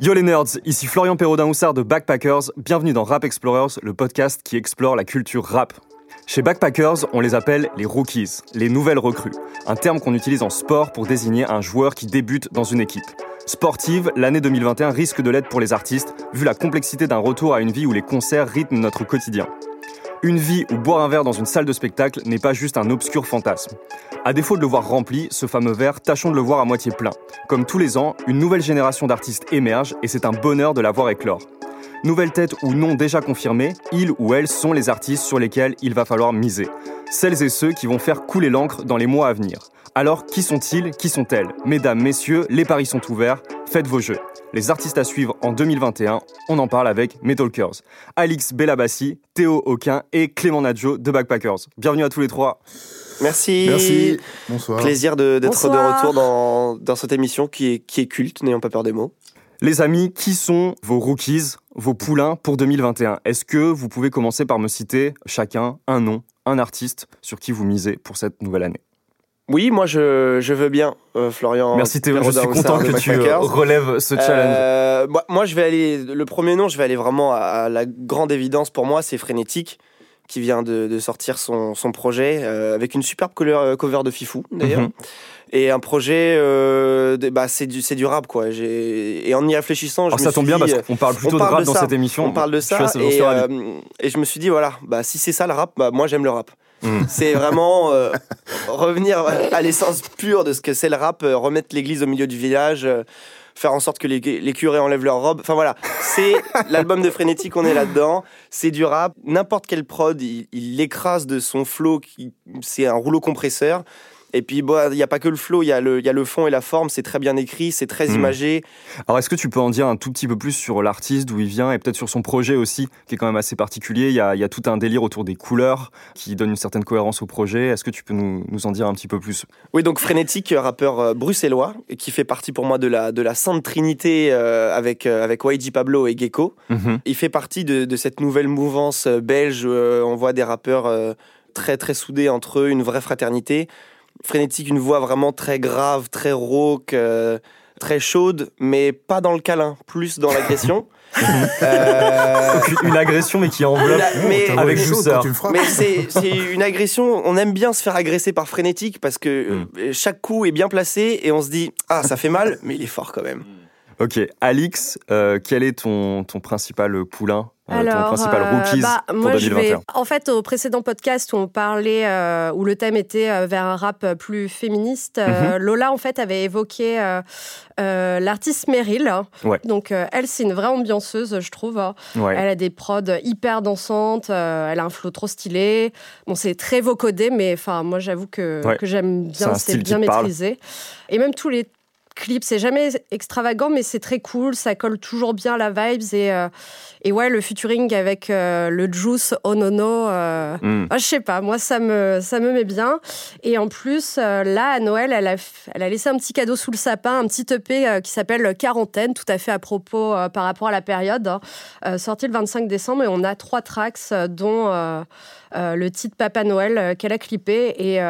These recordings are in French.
Yo les nerds, ici Florian Perraudin-Houssard de Backpackers. Bienvenue dans Rap Explorers, le podcast qui explore la culture rap. Chez Backpackers, on les appelle les rookies, les nouvelles recrues, un terme qu'on utilise en sport pour désigner un joueur qui débute dans une équipe. Sportive, l'année 2021 risque de l'être pour les artistes, vu la complexité d'un retour à une vie où les concerts rythment notre quotidien. Une vie où boire un verre dans une salle de spectacle n'est pas juste un obscur fantasme. À défaut de le voir rempli, ce fameux verre, tâchons de le voir à moitié plein. Comme tous les ans, une nouvelle génération d'artistes émerge et c'est un bonheur de la voir éclore. Nouvelles têtes ou non déjà confirmées, ils ou elles sont les artistes sur lesquels il va falloir miser. Celles et ceux qui vont faire couler l'encre dans les mois à venir. Alors, qui sont-ils? Qui sont-elles? Mesdames, messieurs, les paris sont ouverts, faites vos jeux. Les artistes à suivre en 2021, on en parle avec Metalkers. Alix Bellabassi, Théo Auquin et Clément Nadjo de Backpackers. Bienvenue à tous les trois. Merci. Merci. Bonsoir. Plaisir d'être de, retour dans, dans, cette émission qui est, qui est culte, n'ayons pas peur des mots. Les amis, qui sont vos rookies, vos poulains pour 2021 Est-ce que vous pouvez commencer par me citer chacun un nom, un artiste sur qui vous misez pour cette nouvelle année oui, moi je, je veux bien, euh, Florian. Merci Théo, je suis content que tu relèves ce challenge. Euh, moi, je vais aller, le premier nom, je vais aller vraiment à, la grande évidence pour moi, c'est Frénétique qui vient de, sortir son, son projet euh, avec une superbe cover de Fifou d'ailleurs. Mhm. Et un projet, bah, c'est du, du rap quoi. Et en y réfléchissant, je Alors ça tombe bien parce qu'on parle plutôt de rap dans cette émission. On parle de ça. et, et, je me suis dit, voilà, bah, si c'est ça le rap, bah, moi j'aime le rap. Mm. C'est vraiment euh, revenir à l'essence pure de ce que c'est le rap, euh, remettre l'église au milieu du village, euh, faire en sorte que les, curés enlèvent leurs robes. Enfin voilà, c'est l'album de Frénétique, on est là-dedans. C'est du rap. N'importe quel prod, il, l'écrase de son flow, c'est un rouleau compresseur. Et puis, il n'y a pas que le flow, il y, a le, y a le fond et la forme, c'est très bien écrit, c'est très hmm. imagé. Alors, est-ce que tu peux en dire un tout petit peu plus sur l'artiste, d'où il vient, et peut-être sur son projet aussi, qui est quand même assez particulier? Il y a, y a, tout un délire autour des couleurs qui donne une certaine cohérence au projet. Est-ce que tu peux nous, nous, en dire un petit peu plus? Oui, donc Frénétique, rappeur euh, bruxellois, qui fait partie pour moi de la, de la Sainte Trinité euh, avec, euh, avec YG Pablo et Gecko. Mhm. Il fait partie de, de, cette nouvelle mouvance belge. on voit des rappeurs très très soudés entre eux, une vraie fraternité frénétique, une voix vraiment très grave, très rauque, euh, très chaude, mais pas dans le câlin, plus dans l'agression. euh... Une agression, mais qui enveloppe mais, avec douceur. Mais c'est une agression, on aime bien se faire agresser par frénétique parce que mm. euh, chaque coup est bien placé et on se dit Ah, ça fait mal, mais il est fort quand même. Ok, Alix, euh, quel est ton, ton principal poulain euh, Alors, ton principal euh, rookies bah, pour moi, 2021 je vais, En fait, au précédent podcast où on parlait, où le thème était vers un rap plus féministe, mhm. Lola en fait avait évoqué l'artiste Meryl. Donc elle, c'est une vraie ambianceuse, je trouve. Elle a des prods hyper dansantes, elle a un flow trop stylé. Bon, c'est très vocodé, mais enfin, moi, j'avoue que, que j'aime bien, c'est bien maîtrisé. Et même tous les clip, c'est jamais extravagant, mais c'est très cool. Ça colle toujours bien la vibes. Et, euh, et ouais, le featuring avec euh, le Juice Onono, euh, mm. ah, je sais pas, moi, ça me, ça me met bien. Et en plus, là, à Noël, elle a, elle a laissé un petit cadeau sous le sapin, un petit EP qui s'appelle Quarantaine, tout à fait à propos par rapport à la période, hein. sorti le 25 décembre. Et on a trois tracks, dont le titre Papa Noël qu'elle a clippé. Et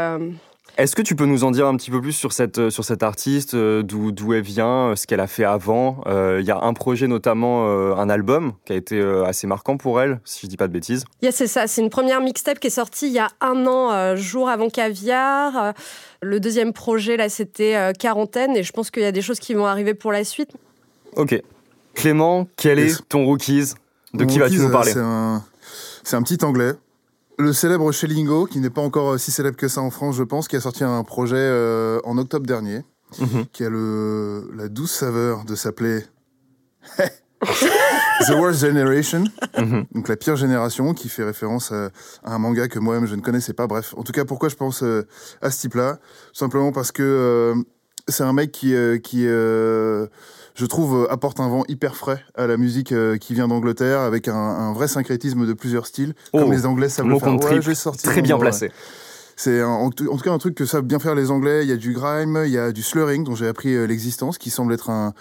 est-ce que tu peux nous en dire un petit peu plus sur cette, euh, sur cette artiste, euh, d'où elle vient, euh, ce qu'elle a fait avant? Il y a un projet notamment, un album qui a été assez marquant pour elle, si je dis pas de bêtises. Yeah, c'est ça, c'est une première mixtape qui est sortie il y a un an, jour avant Caviar. Le deuxième projet, là, c'était Quarantaine, et je pense qu'il y a des choses qui vont arriver pour la suite. Ok. Clément, quel est ton rookies? De qui vas-tu nous parler? C'est un petit anglais le célèbre Schellingo, qui n'est pas encore euh, si célèbre que ça en France, je pense, qui a sorti un projet euh, en octobre dernier, mhm. qui a le, la douce saveur de s'appeler The Worst Generation, mhm. donc la pire génération, qui fait référence à, un manga que moi-même je ne connaissais pas. Bref, en tout cas, pourquoi je pense euh, à ce type-là? Simplement parce que c'est un mec qui, qui je trouve, euh, apporte un vent hyper frais à la musique euh, qui vient d'Angleterre, avec un, vrai syncrétisme de plusieurs styles, comme oh, les Anglais savent le faire. Ouais, très bien placé. C'est en, tout cas un truc que savent bien faire les Anglais. Il y a du grime, il y a du slurring dont j'ai appris euh, l'existence, qui semble être un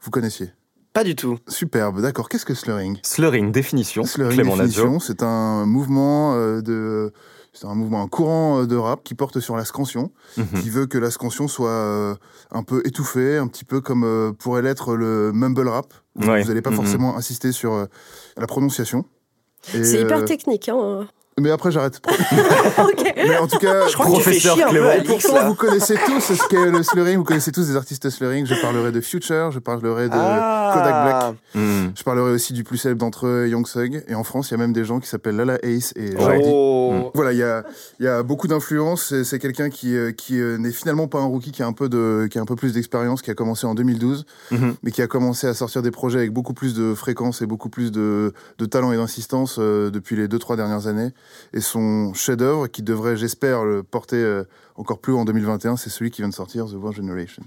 Vous connaissiez? Pas du tout. Superbe, d'accord. Qu'est-ce que slurring? Slurring, définition. Slurring, définition, c'est un mouvement de c'est un mouvement, un courant euh, de rap qui porte sur la scansion, mhm. qui veut que la scansion soit euh, un peu étouffée, un petit peu comme euh, pourrait l'être le mumble rap. Vous n'allez pas mhm. forcément insister sur la prononciation. C'est hyper technique. Hein. Mais après, j'arrête. Mais en tout cas, je professeur Pourtant, vous connaissez tous ce qu'est le slurring, vous connaissez tous des artistes slurring. Je parlerai de Future, je parlerai de ah. Kodak Black. Hmm. Je parlerai aussi du plus célèbre d'entre eux, Young Thug. Et en France, il y a même des gens qui s'appellent Lala Ace et oh. Hmm. Voilà, il y a, y a beaucoup d'influence. C'est quelqu'un qui, euh, qui euh, n'est finalement pas un rookie, qui a un peu, de, qui a un peu plus d'expérience, qui a commencé en 2012, mhm. mais qui a commencé à sortir des projets avec beaucoup plus de fréquence et beaucoup plus de, de talent et d'insistance euh, depuis les deux, trois dernières années. Et son chef-d'œuvre, qui devrait, j'espère, le porter euh, encore plus haut en 2021, c'est celui qui vient de sortir, The One Generation.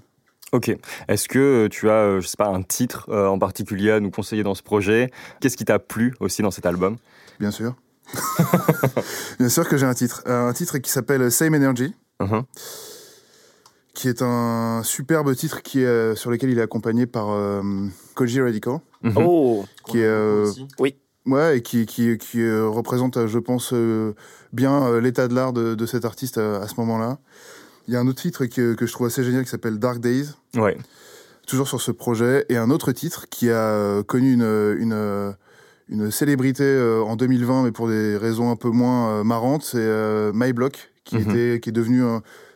Ok. Est-ce que tu as, euh, je sais pas, un titre euh, en particulier à nous conseiller dans ce projet? Qu'est-ce qui t'a plu aussi dans cet album? Bien sûr. Bien sûr que j'ai un titre. Un titre qui s'appelle Same Energy. Uh-huh. Qui est un superbe titre qui est, sur lequel il est accompagné par Koji Radical. Uh-huh. Oh Qui est, oui. Ouais, et qui, qui, qui euh, représente, je pense, euh, bien euh, l'état de l'art de, de, cet artiste à, ce moment-là. Il y a un autre titre que, que je trouve assez génial qui s'appelle Dark Days. Ouais. Toujours sur ce projet. Et un autre titre qui a connu une, une, une célébrité en 2020, mais pour des raisons un peu moins marrantes, c'est My Block, qui, mhm. était, qui est devenu,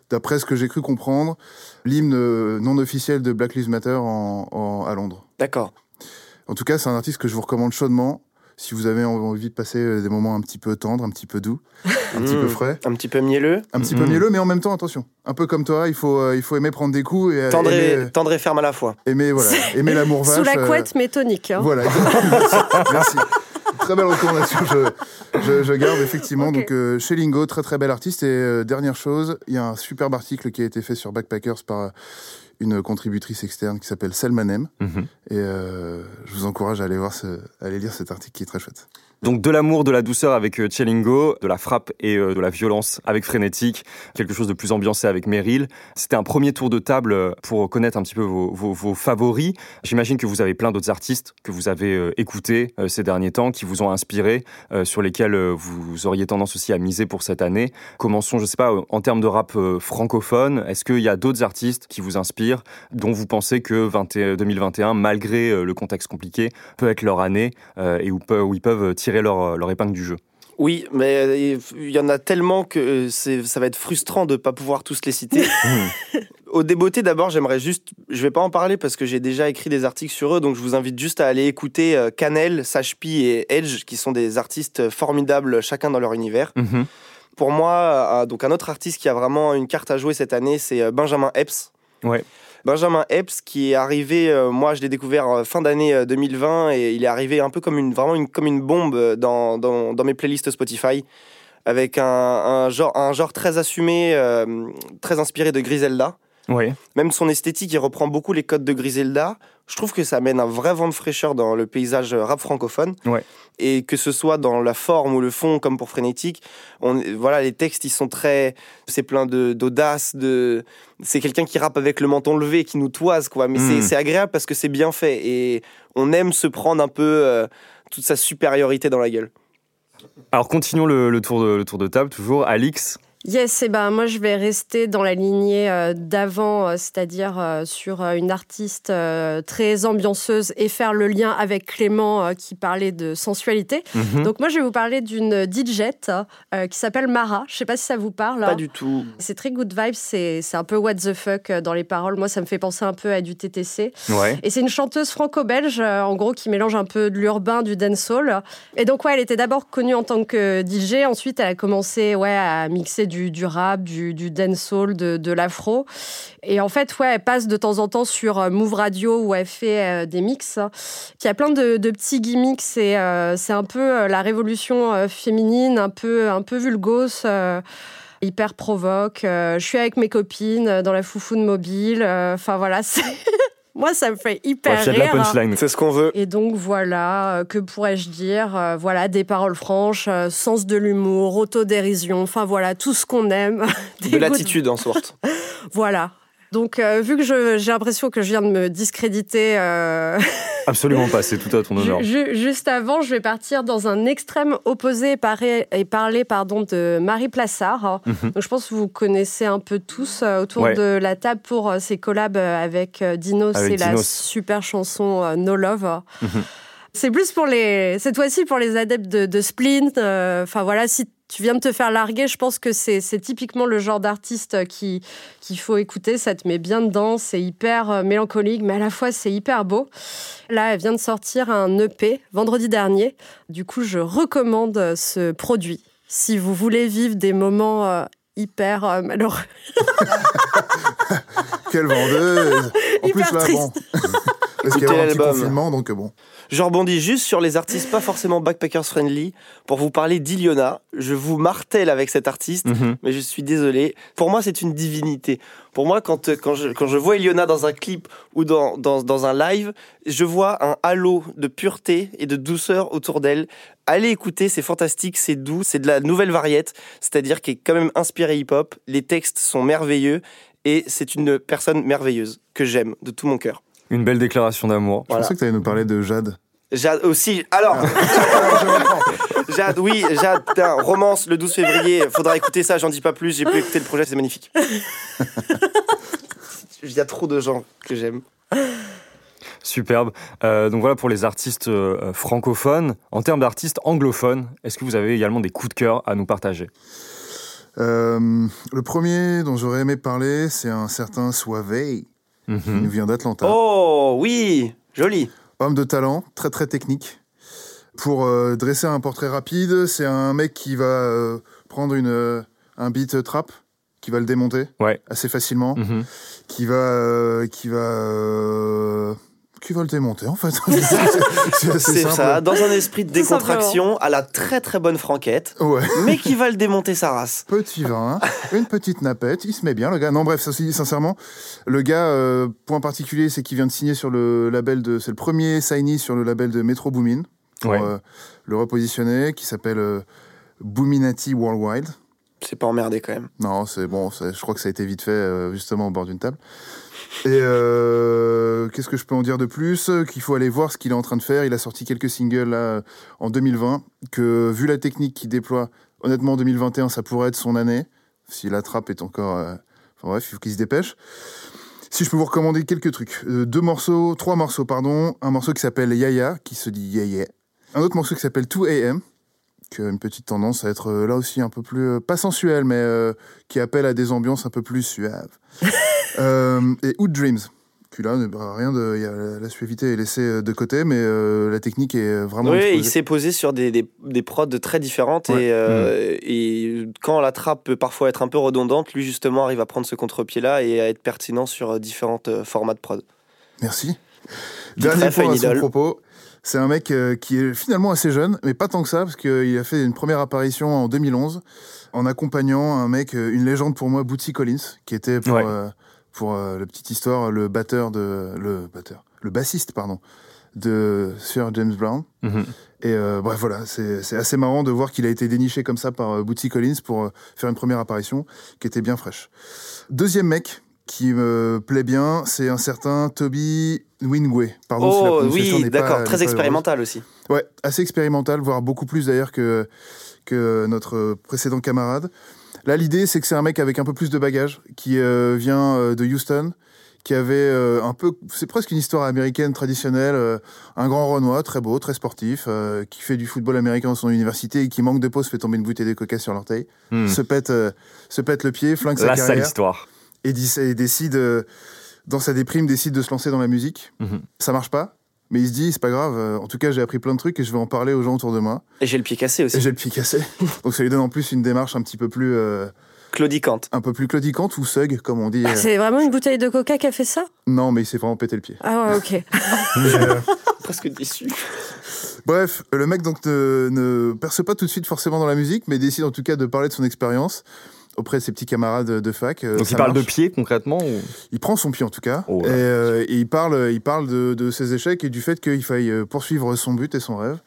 d'après ce que j'ai cru comprendre, l'hymne non officiel de Black Lives Matter en, à Londres. D'accord. En tout cas, c'est un artiste que je vous recommande chaudement si vous avez envie de passer euh, des moments un petit peu tendres, un petit peu doux, un petit peu mmh. frais. Un petit peu mielleux. Un petit peu mmh. mielleux, mais en même temps, attention. Un peu comme toi, il faut, euh, il faut aimer prendre des coups. Et, tendre, et, tendre et ferme à la fois. Aimer, voilà, aimer l'amour vache. Sous la couette, mais tonique. Hein. Voilà, merci. Très belle recommandation, je, je, garde effectivement. Donc, euh, chez Lingo, très très bel artiste. Et dernière chose, il y a un superbe article qui a été fait sur Backpackers par une contributrice externe qui s'appelle Selma Nem. Mhm. Et euh, je vous encourage à aller, voir ce, à aller lire cet article qui est très chouette. Donc de l'amour, de la douceur avec euh, Chelingo, de la frappe et euh, de la violence avec Frénétique, quelque chose de plus ambiancé avec Meryl. C'était un premier tour de table euh, pour connaître un petit peu vos, favoris. J'imagine que vous avez plein d'autres artistes que vous avez écoutés ces derniers temps, qui vous ont inspiré, sur lesquels vous auriez tendance aussi à miser pour cette année. Commençons, je sais pas, en termes de rap francophone, est-ce qu'il y a d'autres artistes qui vous inspirent, dont vous pensez que 2021, malgré le contexte compliqué, peut être leur année et où ils peuvent tirer leur, leur épingle du jeu. Oui, mais il y en a tellement que ça va être frustrant de ne pas pouvoir tous les citer. Au débeauté, d'abord, j'aimerais juste, je vais pas en parler parce que j'ai déjà écrit des articles sur eux, donc je vous invite juste à aller écouter euh, Canel, Sashpi et Edge, qui sont des artistes formidables, chacun dans leur univers. Mhm. Pour moi, donc un autre artiste qui a vraiment une carte à jouer cette année, c'est euh, Benjamin Epps. Ouais. Benjamin Epps qui est arrivé, euh, moi je l'ai découvert euh, fin d'année 2020 euh, et il est arrivé un peu comme une, bombe dans, dans, mes playlists Spotify avec un, un, genre, un genre très assumé, très inspiré de Griselda. Même son esthétique, il reprend beaucoup les codes de Griselda. Je trouve que ça amène un vrai vent de fraîcheur dans le paysage rap francophone. Ouais. Et que ce soit dans la forme ou le fond, comme pour Frénétique, on, voilà, les textes, ils sont très. C'est plein d'audace, de. C'est quelqu'un qui rappe avec le menton levé, qui nous toise, quoi. Mais c'est hmm. agréable parce que c'est bien fait. Et on aime se prendre un peu euh, toute sa supériorité dans la gueule. Alors, continuons le, tour, de, le tour de table, toujours. Alix, Yes, et eh ben moi je vais rester dans la lignée euh, d'avant, euh, c'est-à-dire euh, sur une artiste très ambianceuse et faire le lien avec Clément qui parlait de sensualité. Mhm. Donc moi je vais vous parler d'une DJ qui s'appelle Mara. Je sais pas si ça vous parle. Pas du tout. C'est très good vibes, c'est un peu what the fuck dans les paroles. Moi ça me fait penser un peu à du TTC. Ouais. Et c'est une chanteuse franco-belge en gros qui mélange un peu de l'urbain, du dancehall. Et donc ouais, elle était d'abord connue en tant que DJ, ensuite elle a commencé ouais à mixer du, rap, du, du dancehall, de, l'afro. Et en fait, ouais, elle passe de temps en temps sur euh, Move Radio où elle fait euh, des mix. Il y a plein de, petits gimmicks. C'est euh, c'est un peu la révolution féminine, un peu, un peu vulgose hyper provoque. je suis avec mes copines dans la foufoune mobile. Enfin voilà, c'est moi, ça me fait hyper rire. C'est ce qu'on veut. Et donc voilà, euh, que pourrais-je dire euh, Voilà, des paroles franches, euh, sens de l'humour, autodérision, enfin voilà, tout ce qu'on aime. de l'attitude en sorte. voilà. Donc, euh, vu que j'ai l'impression que je viens de me discréditer. Euh, Absolument pas, c'est tout à ton honneur. juste avant, je vais partir dans un extrême opposé et parler, et pardon, de Marie Plassard. Mhm. Donc, je pense que vous connaissez un peu tous euh, autour de la table pour ses collabs avec Dino. C'est la super chanson No Love. Mhm. C'est plus pour les. Cette fois-ci, pour les adeptes de, de Splint. Enfin, voilà, si tu viens de te faire larguer, je pense que c'est typiquement le genre d'artiste qu'il faut écouter. Ça te met bien dedans, c'est hyper euh, mélancolique, mais à la fois c'est hyper beau. Là, elle vient de sortir un EP vendredi dernier. Du coup, je recommande ce produit si vous voulez vivre des moments euh, hyper euh, malheureux. Quelle vendeuse En hyper plus, là, bon. Parce qu'il y a un petit confinement, donc bon. Je rebondis juste sur les artistes pas forcément backpackers friendly pour vous parler d'Iliona. Je vous martèle avec cet artiste, mhm. mais je suis désolé. Pour moi, c'est une divinité. Pour moi, quand, quand, je, quand je vois Iliona dans un clip ou dans, dans, dans un live, je vois un halo de pureté et de douceur autour d'elle. Allez écouter, c'est fantastique, c'est doux, c'est de la nouvelle variette, c'est-à-dire qui est quand même inspiré hip-hop. Les textes sont merveilleux et c'est une personne merveilleuse que j'aime de tout mon cœur. Une belle déclaration d'amour. Je pensais que tu allais nous parler de Jade. Jade aussi. Alors, Jade, oui, Jade, romance le 12 février. Faudra écouter ça, j'en dis pas plus. J'ai pu écouter le projet, c'est magnifique. Il y a trop de gens que j'aime. Superbe. Euh, donc voilà pour les artistes euh, francophones. En termes d'artistes anglophones, est-ce que vous avez également des coups de cœur à nous partager? Euh, Le premier dont j'aurais aimé parler, c'est un certain Mhm. Il nous vient d'Atlanta. Oh oui, joli. Homme de talent, très très technique. Pour euh, dresser un portrait rapide, c'est un mec qui va euh, prendre une, euh, un beat trap, qui va le démonter assez facilement, mhm. qui va, qui va qui va le démonter en fait. c'est ça, dans un esprit de décontraction, à la très très bonne franquette, mais qui va le démonter sa race. Petit vin, une petite napette, il se met bien le gars. Non bref, ça dit sincèrement, le gars, euh, point particulier, c'est qu'il vient de signer sur le label de, c'est le premier signy sur le label de Metro Boomin pour euh, le repositionner, qui s'appelle euh, Boominati Worldwide. C'est pas emmerdé quand même. Non, c'est bon, je crois que ça a été vite fait justement au bord d'une table. Et euh, qu'est-ce que je peux en dire de plus? Qu'il faut aller voir ce qu'il est en train de faire. Il a sorti quelques singles en 2020. Que vu la technique qu'il déploie, honnêtement, en 2021, ça pourrait être son année. Si la trappe est encore. Euh, enfin bref, il faut qu'il se dépêche. Si je peux vous recommander quelques trucs. Euh, deux morceaux, trois morceaux, pardon. Un morceau qui s'appelle Yaya, qui se dit Yaya. Un autre morceau qui s'appelle 2 AM, qui a une petite tendance à être là aussi un peu plus, pas sensuel, mais qui appelle à des ambiances un peu plus suaves. Euh, et Wood Dreams. Puis là, bah, rien de, y a, la suavité est laissée euh, de côté, mais euh, la technique est vraiment. Oui, il s'est posé sur des, des, des, prods très différentes et, mm. et, quand la trappe peut parfois être un peu redondante, lui justement arrive à prendre ce contre-pied-là et à être pertinent sur différents formats de prod. Merci. Dernier point à son propos. C'est un mec qui est finalement assez jeune, mais pas tant que ça, parce qu'il a fait une première apparition en 2011 en accompagnant un mec, une légende pour moi, Bootsy Collins, qui était pour, pour euh, la petite histoire, le batteur de le batteur, le bassiste pardon de Sir James Brown. Mhm. Et euh, bref, voilà, c'est assez marrant de voir qu'il a été déniché comme ça par euh, Bootsy Collins pour faire une première apparition qui était bien fraîche. Deuxième mec qui me plaît bien, c'est un certain Toby Wingway. Pardon oh, oui, d'accord, très expérimental aussi. Ouais, assez expérimental, voire beaucoup plus d'ailleurs que, que notre précédent camarade. Là, l'idée, c'est que c'est un mec avec un peu plus de bagages, qui euh, vient euh, de Houston, qui avait euh, un peu, c'est presque une histoire américaine traditionnelle, un grand Renoir, très beau, très sportif, qui fait du football américain dans son université et qui manque de peau, se fait tomber une bouteille de coca sur l'orteil, hmm. se pète, se pète le pied, flingue sa carrière. histoire. Et, et décide, dans sa déprime, décide de se lancer dans la musique. Mhm. Ça marche pas. Mais il se dit, c'est pas grave, en tout cas j'ai appris plein de trucs et je vais en parler aux gens autour de moi. Et j'ai le pied cassé aussi. Et j'ai le pied cassé. Donc ça lui donne en plus une démarche un petit peu plus... Euh, claudicante. Un peu plus claudicante ou sug, comme on dit. Ah, c'est vraiment une bouteille de coca qui a fait ça? Non, mais il s'est vraiment pété le pied. Ah ouais, ok. Euh, Presque déçu. Bref, le mec donc ne, ne perce pas tout de suite forcément dans la musique, mais décide en tout cas de parler de son expérience auprès de ses petits camarades de fac. Euh, Donc il parle de pied concrètement Il prend son pied en tout cas. Oh euh, et, il parle, il parle de, ses échecs et du fait qu'il faille euh, poursuivre son but et son rêve.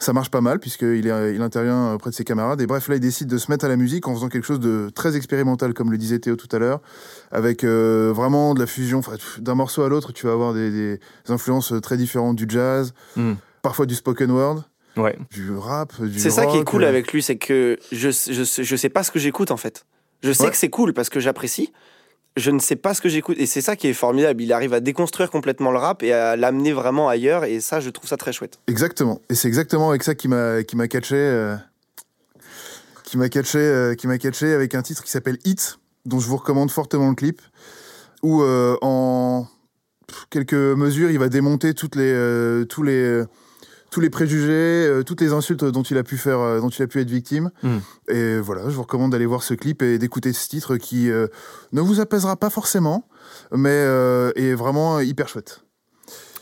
Ça marche pas mal puisqu'il il intervient auprès de ses camarades. Et bref, là, il décide de se mettre à la musique en faisant quelque chose de très expérimental, comme le disait Théo tout à l'heure, avec euh, vraiment de la fusion. D'un morceau à l'autre, tu vas avoir des, influences très différentes du jazz, hmm. parfois du spoken word. Ouais. Du rap, du C'est ça qui est cool avec lui, c'est que je, je, je sais pas ce que j'écoute en fait. Je sais que c'est cool parce que j'apprécie, je ne sais pas ce que j'écoute. Et c'est ça qui est formidable. Il arrive à déconstruire complètement le rap et à l'amener vraiment ailleurs. Et ça, je trouve ça très chouette. Exactement. Et c'est exactement avec ça qui m'a qui m'a catché, euh, qui m'a catché, euh, qui m'a catché avec un titre qui s'appelle Hit, dont je vous recommande fortement le clip, où euh, en quelques mesures, il va démonter toutes les tous les tous les préjugés, euh, toutes les insultes dont il a pu faire, euh, dont il a pu être victime. Hmm. Et voilà, je vous recommande d'aller voir ce clip et d'écouter ce titre qui euh, ne vous apaisera pas forcément, mais est vraiment hyper chouette.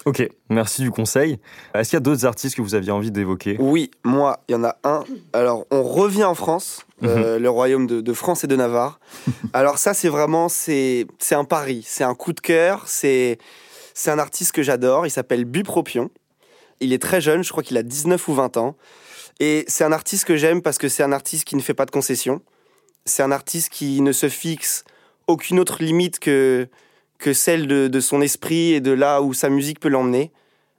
Ok, merci du conseil. Est-ce qu'il y a d'autres artistes que vous aviez envie d'évoquer? Oui, moi, il y en a un. Alors, on revient en France, mhm. le royaume de, de, France et de Navarre. Alors ça, c'est vraiment, c'est un pari, c'est un coup de cœur, c'est un artiste que j'adore, il s'appelle Bupropion. Il est très jeune, je crois qu'il a 19 ou 20 ans. Et c'est un artiste que j'aime parce que c'est un artiste qui ne fait pas de concessions. C'est un artiste qui ne se fixe aucune autre limite que, que celle de, son esprit et de là où sa musique peut l'emmener.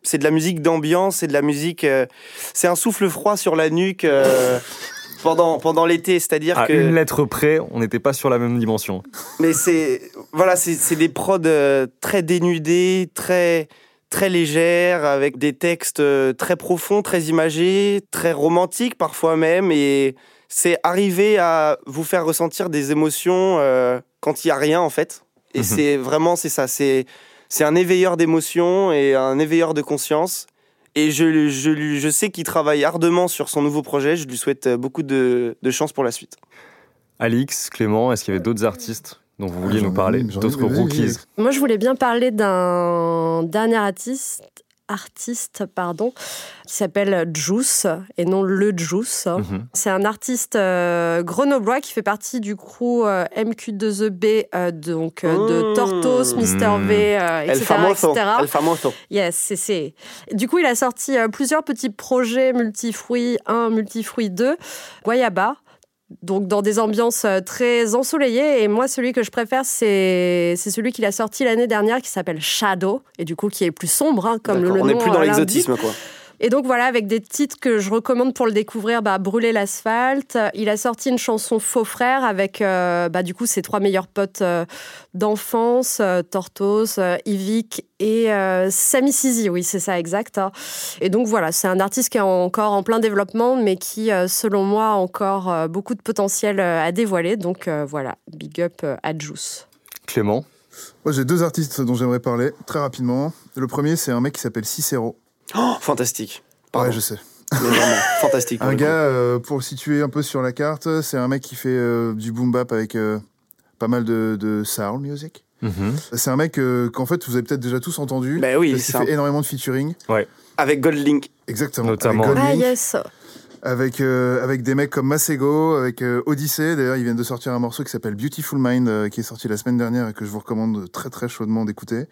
C'est de la musique d'ambiance, c'est de la musique. Euh, c'est un souffle froid sur la nuque. Euh, pendant, pendant l'été, c'est-à-dire à que... une lettre près, on n'était pas sur la même dimension. Mais c'est voilà, c'est des prods euh, très dénudés, très très légère, avec des textes euh, très profonds, très imagés, très romantiques parfois même. Et c'est arriver à vous faire ressentir des émotions euh, quand il n'y a rien en fait. Et mhm. c'est vraiment, c'est ça, c'est, c'est un éveilleur d'émotions et un éveilleur de conscience. Et je, je, je sais qu'il travaille ardemment sur son nouveau projet. Je lui souhaite beaucoup de, de chance pour la suite. Alix, Clément, est-ce qu'il y avait d'autres artistes dont vous vouliez nous parler, d'autres rookies Moi, je voulais bien parler d'un dernier artiste artiste pardon qui s'appelle Juice et non le Juice. Mhm. C'est un artiste euh, grenoblois qui fait partie du crew euh, MQ2EB euh, donc de mmh. Tortos, Mister V, etc., El famoso. Yes, c'est Du coup, il a sorti plusieurs petits projets multifruits 1, multifruits 2, Guayaba donc dans des ambiances euh, très ensoleillées. Et moi, celui que je préfère, c'est celui qu'il a sorti l'année dernière qui s'appelle Shadow, et du coup qui est plus sombre, hein, comme le, nom. On n'est plus dans l'exotisme, quoi. Et donc voilà, avec des titres que je recommande pour le découvrir, bah, Brûler l'asphalte. Il a sorti une chanson Faux frère avec euh, bah, du coup ses trois meilleurs potes euh, d'enfance, euh, Tortos, Yvick et Sami Sizi. Oui, c'est ça, exact. Hein. Et donc voilà, c'est un artiste qui est encore en plein développement, mais qui, selon moi, a encore beaucoup de potentiel à dévoiler. Donc voilà, big up à Juice. Clément Moi, j'ai deux artistes dont j'aimerais parler très rapidement. Le premier, c'est un mec qui s'appelle Cicero. Oh, fantastique. Ouais, je sais. vraiment, fantastique. Un gars, euh, pour le situer un peu sur la carte, c'est un mec qui fait euh, du boom bap avec euh, pas mal de, de soul music. Mhm. C'est un mec qu'en fait vous avez peut-être déjà tous entendu. Bah oui, il fait énormément de featuring. Ouais. Avec Goldlink. Exactement. Notamment. Avec ah yes. Avec, avec des mecs comme Masego, avec Odyssey. D'ailleurs, ils viennent de sortir un morceau qui s'appelle Beautiful Mind, qui est sorti la semaine dernière et que je vous recommande très très chaudement d'écouter.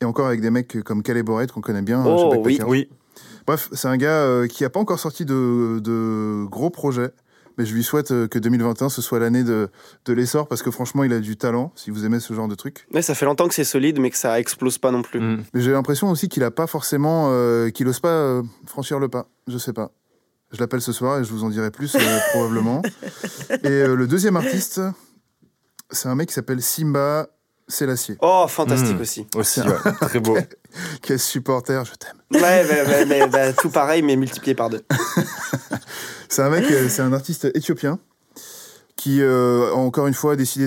Et encore avec des mecs comme Calais Borette qu'on connaît bien. Oh, oui, oui. Bref, c'est un gars euh, qui n'a pas encore sorti de, gros projets, mais je lui souhaite euh, que 2021 ce soit l'année de, l'essor parce que franchement, il a du talent si vous aimez ce genre de truc. Mais ça fait longtemps que c'est solide, mais que ça explose pas non plus. Mm. Mais j'ai l'impression aussi qu'il a pas forcément, euh, qu'il ose pas franchir le pas. Je sais pas. Je l'appelle ce soir et je vous en dirai plus probablement. Et le deuxième artiste, c'est un mec qui s'appelle Simba c'est l'acier. Oh, fantastique hmm. aussi. Aussi, très beau. Quel supporter, je t'aime. Ouais, mais, bah, tout pareil, mais multiplié par deux. c'est un mec, euh, c'est un artiste éthiopien qui, euh, encore une fois, a décidé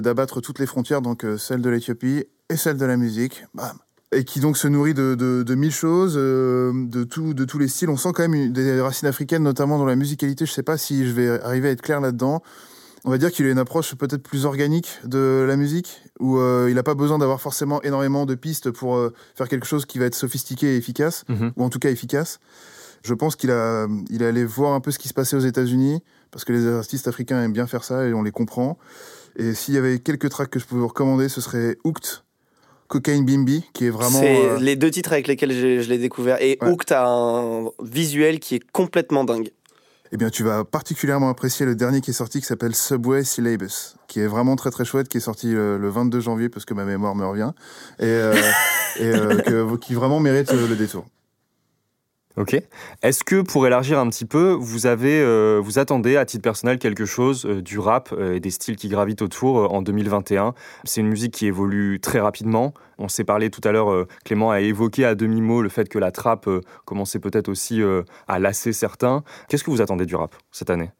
d'abattre toutes les frontières, donc euh, celle de l'Éthiopie et celle de la musique. Bam. Et qui donc se nourrit de, de, mille choses, de, tout, de tous les styles. On sent quand même des racines africaines, notamment dans la musicalité. Je sais pas si je vais arriver à être clair là-dedans on va dire qu'il a une approche peut-être plus organique de la musique, où euh, il n'a pas besoin d'avoir forcément énormément de pistes pour euh, faire quelque chose qui va être sophistiqué et efficace, mhm. ou en tout cas efficace. Je pense qu'il a, il est allé voir un peu ce qui se passait aux États-Unis, parce que les artistes africains aiment bien faire ça et on les comprend. Et s'il y avait quelques tracks que je pouvais vous recommander, ce serait Hooked Cocaine Bimbi, qui est vraiment. C'est les deux titres avec lesquels je, l'ai découvert. Et ouais. Hooked a un visuel qui est complètement dingue. Eh bien, tu vas particulièrement apprécier le dernier qui est sorti, qui s'appelle Subway Syllabus, qui est vraiment très très chouette, qui est sorti le, 22 janvier, parce que ma mémoire me revient, et, et qui vraiment mérite le détour. Ok. Est-ce que pour élargir un petit peu, vous avez, euh, vous attendez à titre personnel quelque chose euh, du rap euh, et des styles qui gravitent autour en 2021 C'est une musique qui évolue très rapidement. On s'est parlé tout à l'heure, Clément a évoqué à demi mot le fait que la trappe commençait peut-être aussi à lasser certains. Qu'est-ce que vous attendez du rap cette année?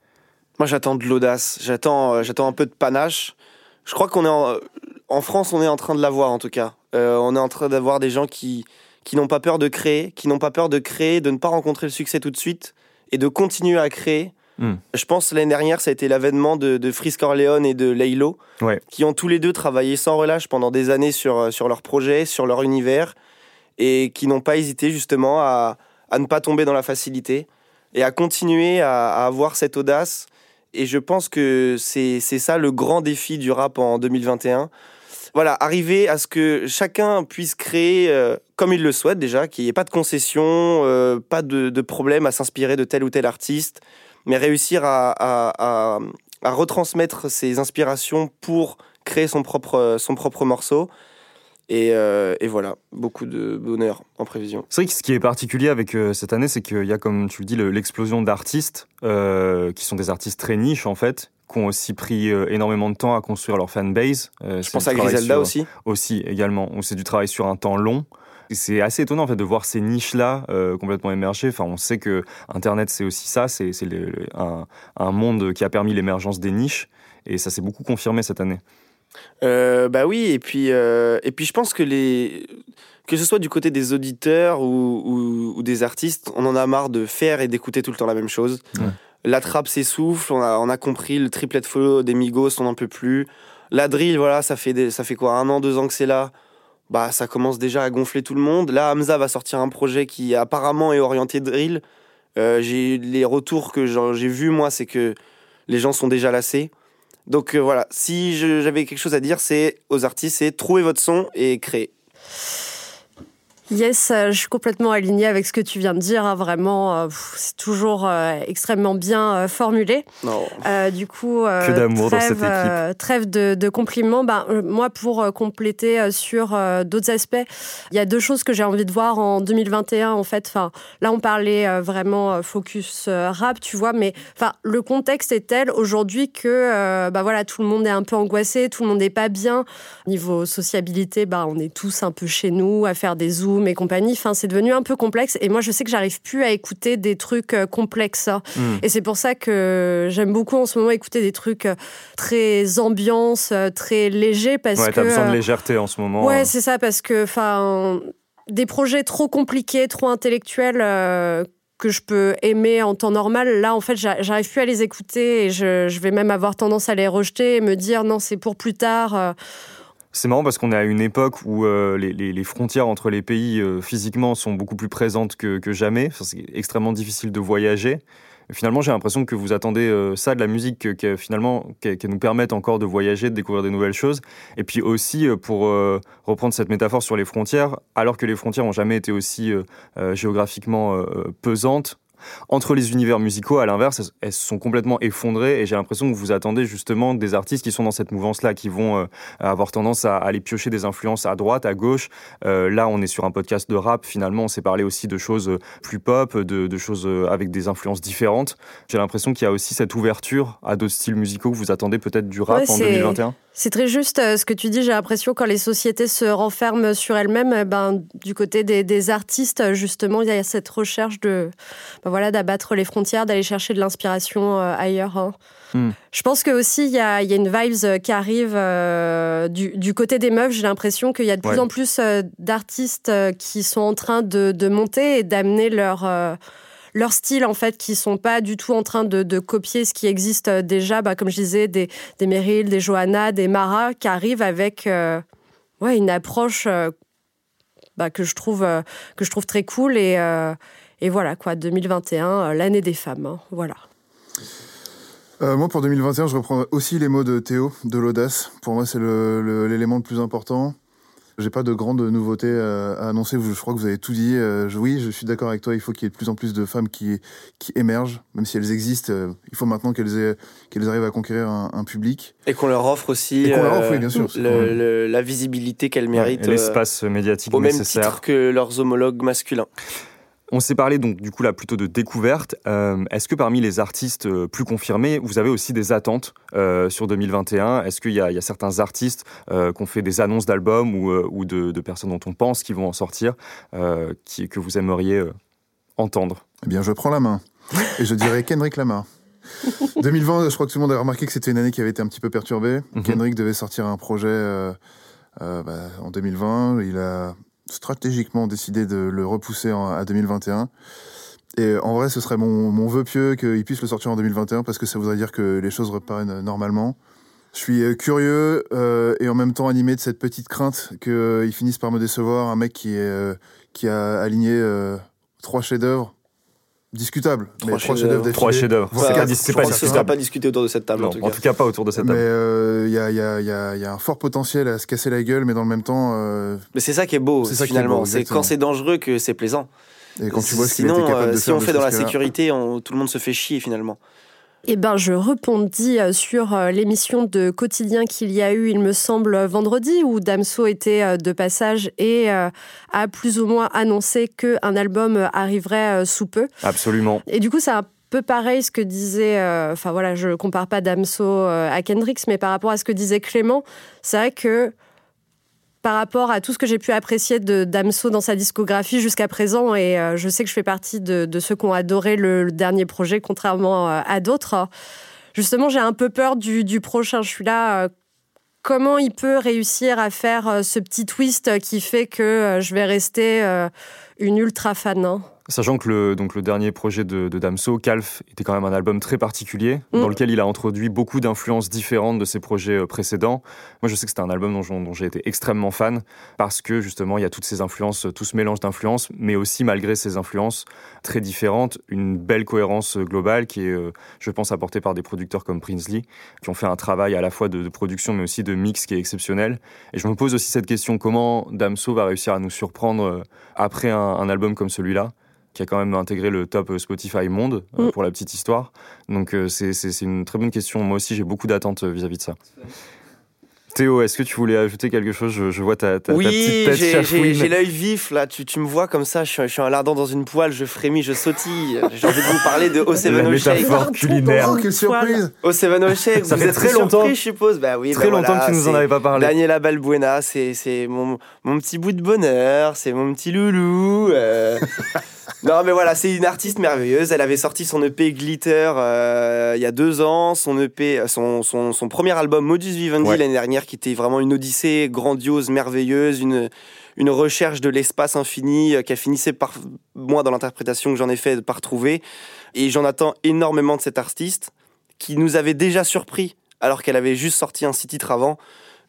Moi, j'attends de l'audace. J'attends, j'attends un peu de panache. Je crois qu'on est en, France, on est en train de l'avoir en tout cas. on est en train d'avoir des gens qui qui n'ont pas peur de créer, qui n'ont pas peur de créer, de ne pas rencontrer le succès tout de suite et de continuer à créer. Hmm. Je pense l'année dernière, ça a été l'avènement de, de Frisk Orleans et de Laylo, qui ont tous les deux travaillé sans relâche pendant des années sur, euh, sur leur projet, sur leur univers, et qui n'ont pas hésité justement à, à, ne pas tomber dans la facilité et à continuer à, à avoir cette audace. Et je pense que c'est ça le grand défi du rap en 2021 voilà, arriver à ce que chacun puisse créer euh, comme il le souhaite déjà, qu'il n'y ait pas de concession, euh, pas de, problème à s'inspirer de tel ou tel artiste, mais réussir à, retransmettre ses inspirations pour créer son propre, son propre morceau. Et, euh, et, voilà, beaucoup de bonheur en prévision. C'est vrai que ce qui est particulier avec cette année, c'est qu'il y a, comme tu le dis, l'explosion d'artistes qui sont des artistes très niches en fait, qui ont aussi pris euh, énormément de temps à construire leur fanbase. Euh, Je pense à Griselda aussi. Aussi, également. Où c'est du travail sur un temps long. C'est assez étonnant en fait de voir ces niches-là euh, complètement émerger. Enfin, on sait que Internet c'est aussi ça, c'est un, un, monde qui a permis l'émergence des niches et ça s'est beaucoup confirmé cette année. Bah oui, et puis et puis je pense que les que ce soit du côté des auditeurs ou, ou, des artistes, on en a marre de faire et d'écouter tout le temps la même chose. La trappe s'essouffle, on a, on a compris le triplet follow des Migos, on n'en peut plus. La drill, voilà, ça fait, ça fait quoi Un an, deux ans que c'est là? Bah ça commence déjà à gonfler tout le monde. Là, Hamza va sortir un projet qui apparemment est orienté drill. Euh, j'ai les retours que j'ai vus moi, c'est que les gens sont déjà lassés. Donc euh, voilà, si j'avais quelque chose à dire, c'est aux artistes, c'est trouver votre son et créer. Yes, euh, je suis complètement alignée avec ce que tu viens de dire. Hein, vraiment, euh, c'est toujours euh, extrêmement bien formulé. du coup, que d'amour dans cette équipe. trêve de, compliments. Ben, moi, pour compléter sur d'autres aspects, il y a deux choses que j'ai envie de voir en 2021. En fait, enfin, là, on parlait vraiment focus rap, tu vois, mais enfin, le contexte est tel aujourd'hui que, bah voilà, tout le monde est un peu angoissé, tout le monde n'est pas bien. Niveau sociabilité, bah, on est tous un peu chez nous à faire des zooms mes compagnies. Enfin, c'est devenu un peu complexe. Et moi, je sais que j'arrive plus à écouter des trucs euh, complexes. Hein. Hmm. Et c'est pour ça que j'aime beaucoup en ce moment écouter des trucs euh, très ambiance, euh, très légers. Parce ouais, t'as besoin de légèreté en ce moment. Ouais, c'est ça, parce que, enfin, des projets trop compliqués, trop intellectuels. que je peux aimer en temps normal, là en fait j'arrive plus à les écouter et je, je, vais même avoir tendance à les rejeter et me dire non c'est pour plus tard. C'est marrant parce qu'on est à une époque où euh, les, frontières entre les pays euh, physiquement sont beaucoup plus présentes que, jamais. c'est extrêmement difficile de voyager. finalement, j'ai l'impression que vous attendez euh, ça de la musique, finalement, qu'elle nous permette encore de voyager, de découvrir des nouvelles choses. Et puis aussi, pour reprendre cette métaphore sur les frontières, alors que les frontières n'ont jamais été aussi géographiquement pesantes, entre les univers musicaux, à l'inverse, elles se sont complètement effondrées et j'ai l'impression que vous attendez justement des artistes qui sont dans cette mouvance-là, qui vont euh, avoir tendance à aller piocher des influences à droite, à gauche. Euh, là, on est sur un podcast de rap, finalement, on s'est parlé aussi de choses plus pop, de, choses avec des influences différentes. J'ai l'impression qu'il y a aussi cette ouverture à d'autres styles musicaux que vous attendez peut-être du rap en 2021. C'est très juste euh, ce que tu dis. J'ai l'impression quand les sociétés se renferment sur elles-mêmes, eh ben, du côté des, artistes, justement, il y a cette recherche de, voilà, d'abattre les frontières, d'aller chercher de l'inspiration euh, ailleurs. Hein. Hmm. Je pense que aussi il y a, y a, une vibes euh, qui arrive du, côté des meufs. J'ai l'impression qu'il y a de plus en plus d'artistes qui sont en train de, de monter et d'amener leur leur style en fait qui sont pas du tout en train de, copier ce qui existe euh, déjà bah, comme je disais des, des Meryl des Johanna des Mara qui arrivent avec euh, ouais une approche euh, bah, que je trouve que je trouve très cool et, et voilà quoi 2021 l'année des femmes hein, voilà moi, pour 2021, je reprends aussi les mots de Théo, de l'audace. Pour moi, c'est l'élément le, plus important. J'ai pas de grandes nouveautés euh, à annoncer. Je crois que vous avez tout dit. Euh, oui, je suis d'accord avec toi. Il faut qu'il y ait de plus en plus de femmes qui, qui émergent, même si elles existent. Euh, il faut maintenant qu'elles qu'elles arrivent à conquérir un, public. Et qu'on leur offre aussi bien sûr, la visibilité qu'elles méritent. L'espace médiatique au même titre que leurs homologues masculins. On s'est parlé donc du coup là plutôt de découverte. Euh, est-ce que parmi les artistes euh, plus confirmés, vous avez aussi des attentes euh, sur 2021 Est-ce qu'il y, a certains artistes qui ont fait des annonces d'albums ou, de, personnes dont on pense qu'ils vont en sortir qui, que vous aimeriez entendre? Eh bien, je prends la main et je dirais Kendrick Lamar. 2020, je crois que tout le monde a remarqué que c'était une année qui avait été un petit peu perturbée. Mhm. Kendrick devait sortir un projet bah, en 2020. Il a stratégiquement décidé de le repousser à 2021. Et en vrai, ce serait mon, vœu pieux qu'il puisse le sortir en 2021 parce que ça voudrait dire que les choses reprennent normalement. Je suis euh, curieux euh, et en même temps animé de cette petite crainte qu'il euh, finisse par me décevoir. Un mec qui, qui a aligné trois chefs-d'œuvre discutable. Trois chefs-d'œuvre. Trois chefs-d'œuvre. C'est pas, pas, pas discuté autour de cette table. en, tout cas. pas autour de cette table. Mais il y, a, y, a, y, a, un fort potentiel à se casser la gueule, mais dans le même temps. Euh, mais c'est ça qui est beau, finalement. C'est quand c'est dangereux que c'est plaisant. Et quand tu vois ce Sinon, capable de si on fait dans la sécurité, tout le monde se fait chier finalement. Eh ben, je rebondis euh, sur euh, l'émission de quotidien qu'il y a eu, il me semble, vendredi, où Damso était euh, de passage et a plus ou moins annoncé qu'un album arriverait sous peu. Absolument. Et du coup, c'est un peu pareil ce que disait, enfin voilà, je compare pas Damso à Kendricks, mais par rapport à ce que disait Clément, c'est vrai que par rapport à tout ce que j'ai pu apprécier de Damso dans sa discographie jusqu'à présent. Et euh, je sais que je fais partie de, ceux qui ont adoré le, dernier projet, contrairement euh, à d'autres. Justement, j'ai un peu peur du, prochain. Je suis là. Euh, comment il peut réussir à faire ce petit twist qui fait que je vais rester une ultra fan hein? Sachant que le, donc le dernier projet de, Damso, Calf, était quand même un album très particulier, mm. dans lequel il a introduit beaucoup d'influences différentes de ses projets euh, précédents. Moi, je sais que c'était un album dont, j'ai été extrêmement fan, parce que justement, il y a toutes ces influences, tout ce mélange d'influences, mais aussi, malgré ces influences très différentes, une belle cohérence globale qui est, euh, je pense, apportée par des producteurs comme Prinsley, qui ont fait un travail à la fois de, production, mais aussi de mix qui est exceptionnel. Et je me pose aussi cette question, comment Damso va réussir à nous surprendre euh, après un album comme celui-là? Qui a quand même intégré le top Spotify monde, euh, mm. pour la petite histoire. Donc euh, c'est une très bonne question. Moi aussi, j'ai beaucoup d'attentes euh, vis-à-vis de ça. Théo, est-ce que tu voulais ajouter quelque chose? Je, vois ta, ta, petite tête Oui, j'ai l'œil vif là. Tu, tu, me vois comme ça. Je suis, je suis un lardon dans une poêle. Je frémis, je sautille. J'ai envie de vous parler de O7 La métaphore culinaire. Oh, quelle surprise O7 Shake. Ça fait très longtemps. Surpris, je suppose. Bah oui. Très bah longtemps que tu nous en avais pas parlé. Daniela Balbuena, c'est mon, mon petit bout de bonheur. C'est mon petit loulou. Euh... non, mais voilà, c'est une artiste merveilleuse. Elle avait sorti son EP Glitter euh, il y a deux ans, son EP, son, son, son premier album Modus Vivendi l'année dernière, qui était vraiment une odyssée grandiose, merveilleuse, une, une recherche de l'espace infini euh, qu'elle finissait par, moi, dans l'interprétation que j'en ai fait, par trouver. Et j'en attends énormément de cette artiste qui nous avait déjà surpris alors qu'elle avait juste sorti un six titres avant.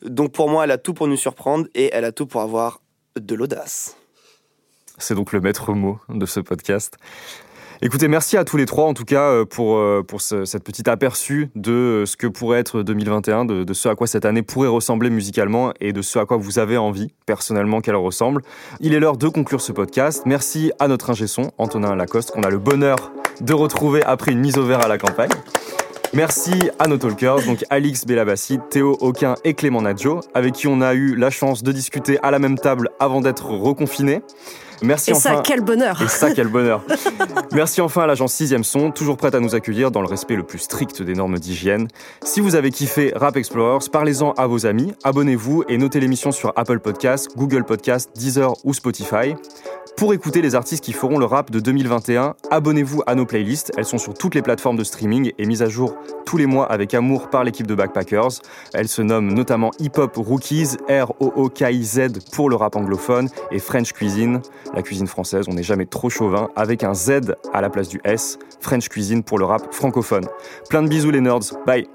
Donc pour moi, elle a tout pour nous surprendre et elle a tout pour avoir de l'audace. C'est donc le maître mot de ce podcast. Écoutez, merci à tous les trois en tout cas euh, pour, euh, pour cette petite aperçu de euh, ce que pourrait être 2021, de, ce à quoi cette année pourrait ressembler musicalement et de ce à quoi vous avez envie personnellement qu'elle ressemble. Il est l'heure de conclure ce podcast. Merci à notre ingé son, Antonin Lacoste, qu'on a le bonheur de retrouver après une mise au vert à la campagne. Merci à nos talkers, donc Alix Bellabassi, Théo Auquin et Clément Nadjo, avec qui on a eu la chance de discuter à la même table avant d'être reconfinés. Merci et ça, quel bonheur Et ça, quel bonheur Merci enfin à l'agence 6 Son, toujours prête à nous accueillir dans le respect le plus strict des normes d'hygiène. Si vous avez kiffé Rap Explorers, parlez-en à vos amis, abonnez-vous et notez l'émission sur Apple Podcasts, Google Podcasts, Deezer ou Spotify. Pour écouter les artistes qui feront le rap de 2021, abonnez-vous à nos playlists. Elles sont sur toutes les plateformes de streaming et mises à jour tous les mois avec amour par l'équipe de Backpackers. Elles se nomment notamment Hip Hop Rookies, R-O-O-K-I-Z pour le rap anglophone et French Cuisine, la cuisine française. On n'est jamais trop chauvin avec un Z à la place du S. French Cuisine pour le rap francophone. Plein de bisous les nerds. Bye